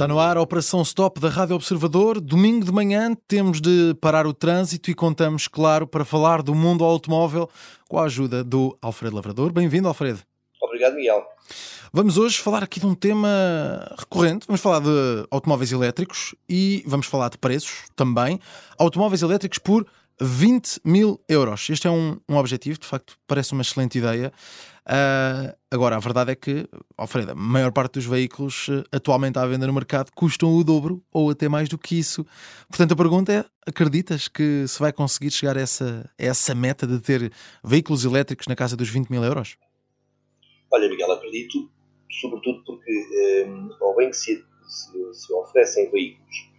Está no ar a Operação Stop da Rádio Observador. Domingo de manhã temos de parar o trânsito e contamos, claro, para falar do mundo automóvel com a ajuda do Alfredo Lavrador. Bem-vindo, Alfredo. Obrigado, Miguel. Vamos hoje falar aqui de um tema recorrente. Vamos falar de automóveis elétricos e vamos falar de preços também. Automóveis elétricos por 20 mil euros. Este é um, um objetivo, de facto, parece uma excelente ideia. Uh, agora, a verdade é que, Alfredo, a maior parte dos veículos uh, atualmente à venda no mercado custam o dobro ou até mais do que isso. Portanto, a pergunta é: acreditas que se vai conseguir chegar a essa, a essa meta de ter veículos elétricos na casa dos 20 mil euros? Olha, Miguel, acredito, sobretudo porque, um, ao bem que se, se, se, oferecem veículos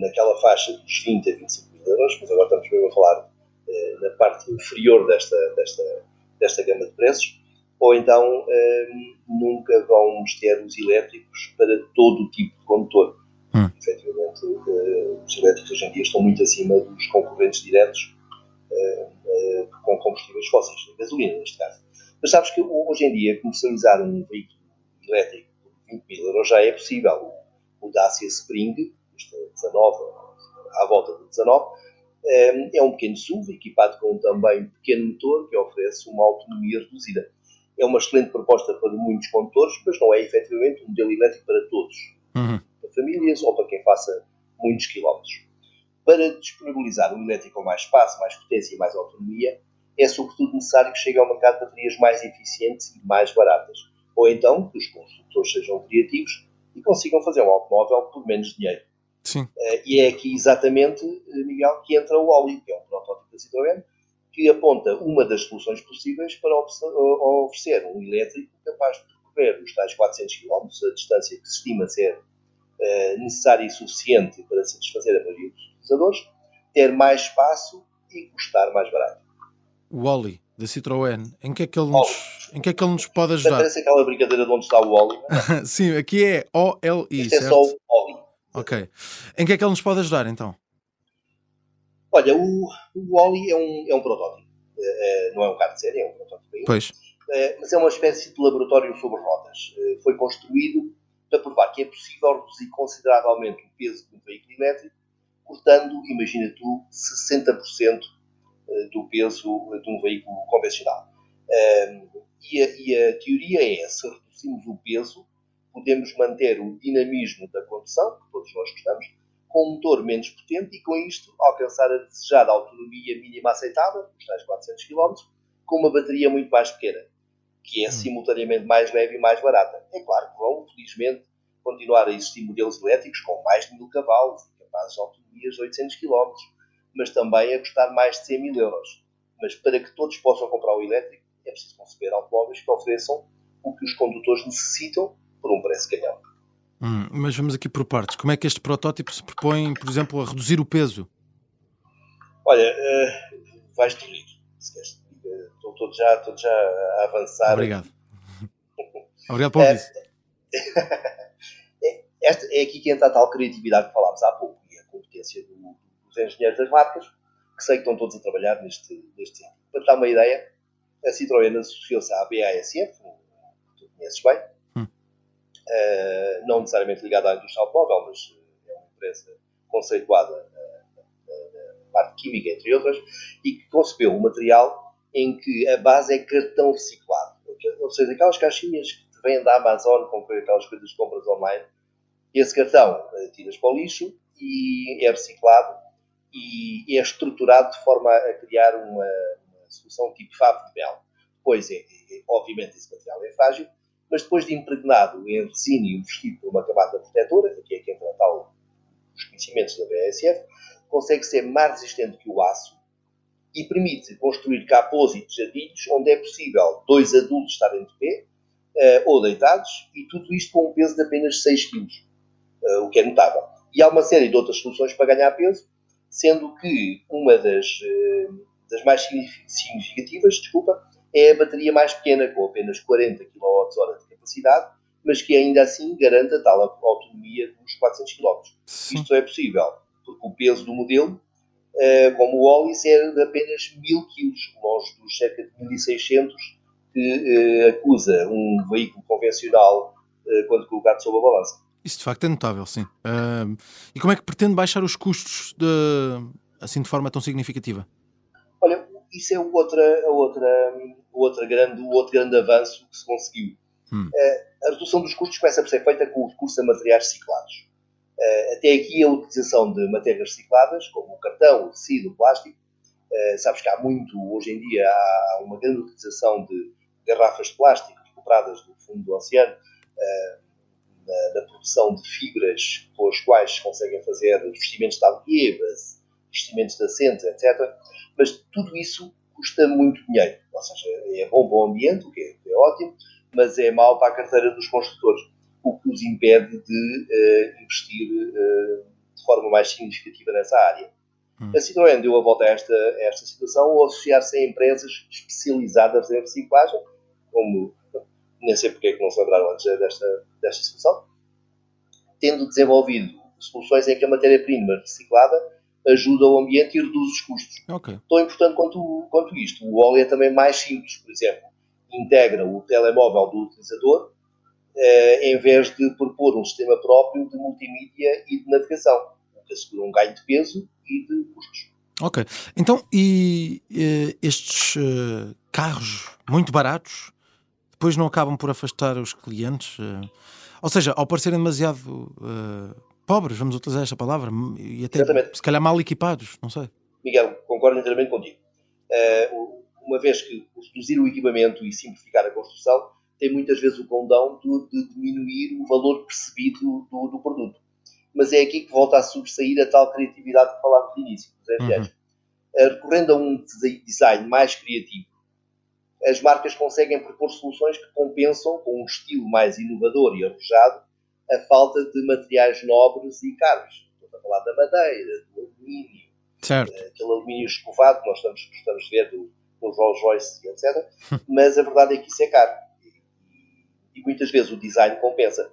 naquela faixa dos 20 a 25 mil euros, mas agora estamos mesmo a falar uh, na parte inferior desta, desta desta gama de preços, ou então um, nunca vamos ter os elétricos para todo o tipo de condutor. Hum. Efetivamente, uh, os elétricos hoje em dia estão muito acima dos concorrentes diretos uh, com combustíveis fósseis, gasolina neste caso. Mas sabes que hoje em dia comercializar um veículo elétrico por 20 mil euros já é possível. O, o Dacia Spring, custa 19, à volta de 19, é um pequeno SUV equipado com também um pequeno motor que oferece uma autonomia reduzida. É uma excelente proposta para muitos condutores, mas não é efetivamente um modelo elétrico para todos, uhum. para famílias ou para quem faça muitos quilómetros. Para disponibilizar um elétrico com mais espaço, mais potência e mais autonomia, é sobretudo necessário que chegue ao mercado baterias mais eficientes e mais baratas, ou então que os construtores sejam criativos e consigam fazer um automóvel por menos dinheiro. Sim. Uh, e é aqui exatamente, eh, Miguel, que entra o Oli, que é um protótipo da Citroën, que aponta uma das soluções possíveis para oferecer um elétrico capaz de percorrer os tais 400 km, a distância que se estima ser uh, necessária e suficiente para satisfazer a maioria dos utilizadores, ter mais espaço e custar mais barato. O Oli, da Citroën, em que é que ele nos, em que é que ele nos pode ajudar? Parece aquela brincadeira de onde está o Oli. É? Sim, aqui é O-L-I, Isto é só o. Ok. Em que é que ele nos pode ajudar, então? Olha, o, o Oli é um, é um protótipo. É não é um carro de série, é um protótipo ainda. Pois. É, mas é uma espécie de laboratório sobre rodas. É, foi construído para provar que é possível reduzir consideravelmente o peso de um veículo elétrico, cortando, imagina tu, 60% é, do peso de um veículo convencional. E a, e a teoria é, se reduzimos o peso, podemos manter o dinamismo da condução, que todos nós gostamos, com um motor menos potente e, com isto, alcançar a desejada autonomia mínima aceitável, os tais 400 km, com uma bateria muito mais pequena, que é hum. simultaneamente mais leve e mais barata. É claro que vão, felizmente, continuar a existir modelos elétricos com mais de 1000 cavalos, capazes de autonomias de 800 km, mas também a custar mais de 100 mil euros. Mas para que todos possam comprar o elétrico, é preciso conceber automóveis que ofereçam o que os condutores necessitam por um preço canhão. Hum, mas vamos aqui por partes. Como é que este protótipo se propõe, por exemplo, a reduzir o peso? Olha, uh, vais-te rir, se queres. Estou todo já, todo já a avançar. Obrigado. Obrigado por isso. É, esta, é aqui que entra a tal criatividade que falámos há pouco e a competência do, dos engenheiros das marcas, que sei que estão todos a trabalhar neste, neste sentido. Para dar uma ideia, a Citroën associou-se à BASF, que tu conheces bem, uh, não necessariamente ligada à indústria automóvel, mas eh, é uma empresa conceituada na, parte química, entre outras, e que concebeu um material em que a base é cartão reciclado. Ou seja, aquelas caixinhas que te vêm da Amazon, com aquelas coisas que compras online, esse cartão tiras para o lixo e é reciclado e é estruturado de forma a criar uma, uma solução tipo favo de mel. Pois, é, é, obviamente, esse material é frágil, mas depois de impregnado em resina e vestido por uma camada protetora, aqui é que entra tal os conhecimentos da BASF, consegue ser mais resistente que o aço e permite construir capôs e tejadilhos onde é possível dois adultos estarem de pé uh, ou deitados e tudo isto com um peso de apenas 6 kg, uh, o que é notável. E há uma série de outras soluções para ganhar peso, sendo que uma das, uh, das mais significativas, desculpa, é a bateria mais pequena, com apenas 40 kWh de capacidade, mas que ainda assim garante a tal autonomia dos 400 km. Sim. Isto é possível, porque o peso do modelo, eh, como o Olis, é de apenas 1000 kg, longe dos cerca de 1600 que eh, acusa um veículo convencional eh, quando colocado sob a balança. Isso de facto é notável, sim. Uh, e como é que pretende baixar os custos de, assim de forma tão significativa? Isso é outra, outra, outra grande, o outro grande avanço que se conseguiu. Hum. Uh, a redução dos custos começa a ser feita com o recurso a materiais reciclados. Uh, até aqui a utilização de matérias recicladas, como o cartão, o tecido, o plástico. Uh, sabes que há muito, hoje em dia, há uma grande utilização de garrafas de plástico recuperadas do fundo do oceano na, na, produção de fibras com as quais se conseguem fazer vestimentos de alguevas, vestimentos de assentos, etc. Mas tudo isso custa muito dinheiro. Ou seja, é bom para o ambiente, o que é, é ótimo, mas é mau para a carteira dos construtores, o que os impede de uh, investir uh, de forma mais significativa nessa área. Hum. A Citroën deu a volta a esta, a esta situação ao associar-se a empresas especializadas em reciclagem, como nem sei porque é que não se lembraram antes desta, desta situação, tendo desenvolvido soluções em que a matéria-prima reciclada ajuda o ambiente e reduz os custos. Okay. Tão importante quanto, quanto isto. O óleo é também mais simples, por exemplo, integra o telemóvel do utilizador eh, em vez de propor um sistema próprio de multimídia e de navegação, o que assegura um ganho de peso e de custos. Ok. Então, e eh, estes uh, carros muito baratos depois não acabam por afastar os clientes? Uh, ou seja, ao parecerem demasiado pobres, vamos utilizar esta palavra, e até Exatamente. se calhar mal equipados, não sei. Miguel, concordo inteiramente contigo. Uh, uma vez que reduzir o equipamento e simplificar a construção tem muitas vezes o condão de, de diminuir o valor percebido do, do, produto. Mas é aqui que volta a sobressair a tal criatividade que falámos no início, uhum. Uh, recorrendo a um design mais criativo, as marcas conseguem propor soluções que compensam, com um estilo mais inovador e arrojado, a falta de materiais nobres e caros. Estou a falar da madeira, do alumínio, certo. Eh, aquele alumínio escovado que nós estamos, gostamos de ver do, Rolls Royce, etc. Mas a verdade é que isso é caro. E, e muitas vezes o design compensa.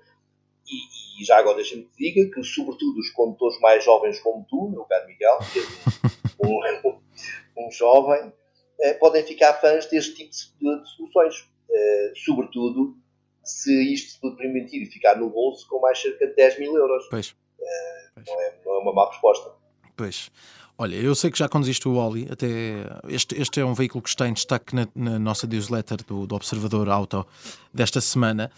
E, e já agora deixa-me que diga que, sobretudo, os condutores mais jovens como tu, meu caro Miguel, que é um, um, um jovem, eh, podem ficar fãs deste tipo de, de soluções. Eh, sobretudo se isto se permitir ficar no bolso com mais cerca de 10 mil euros. Pois. Uh, pois. Não, é, não, é, uma má resposta. Pois. Olha, eu sei que já conduziste o Oli, até este, este é um veículo que está em destaque na, na nossa newsletter do, do, Observador Auto desta semana.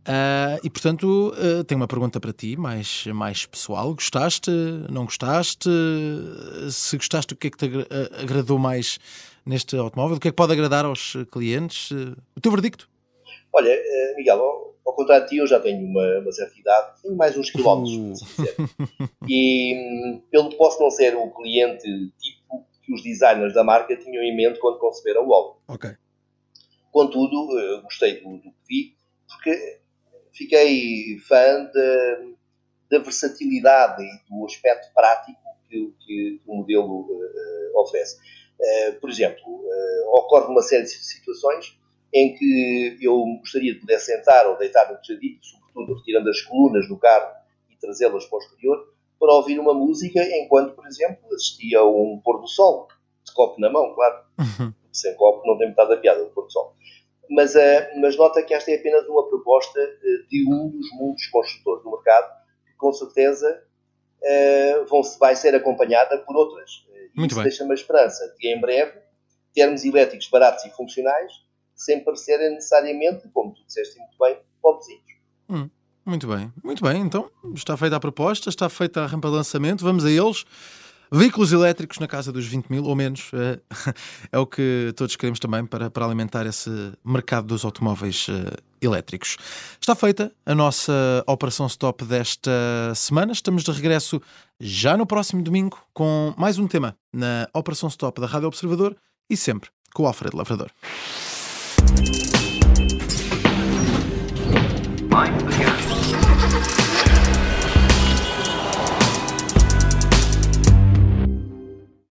Uh, e portanto, uh, tenho uma pergunta para ti, mais, mais pessoal. Gostaste? Não gostaste? Se gostaste, o que é que te agradou mais neste automóvel? O que é que pode agradar aos clientes? O teu verdicto? Olha, eh, Miguel, ao, ao contrário de ti, eu já tenho uma, uma certa idade, tenho mais uns quilómetros, uh. E pelo que posso não ser o cliente tipo que os designers da marca tinham em mente quando conceberam o álbum. Ok. Contudo, eh, gostei do, do que vi, porque fiquei fã da, da versatilidade e do aspecto prático que, que, que o modelo uh, oferece. Uh, por exemplo, uh, ocorre uma série de situações em que eu gostaria de poder sentar ou deitar no tejadilho, sobretudo retirando as colunas do carro e trazê-las para o exterior, para ouvir uma música enquanto, por exemplo, assistia a um pôr do sol, de copo na mão, claro. Uhum. Sem copo não tem metade da piada, o pôr do sol. Mas, uh, mas nota que esta é apenas uma proposta uh, de um dos muitos construtores do mercado, que com certeza uh, vão, vai ser acompanhada por outras. Muito isso deixa-me a esperança de, em breve, termos elétricos baratos e funcionais sem parecerem necessariamente, como tu disseste muito bem, pobrezinhos. Hum, muito bem, muito bem. Então está feita a proposta, está feita a rampa de lançamento, vamos a eles. Veículos elétricos na casa dos 20 mil ou menos é, é o que todos queremos também para, para alimentar esse mercado dos automóveis uh, elétricos. Está feita a nossa operação stop desta semana. Estamos de regresso já no próximo domingo com mais um tema na operação stop da Rádio Observador e sempre com o Alfredo Lavrador. find the gas.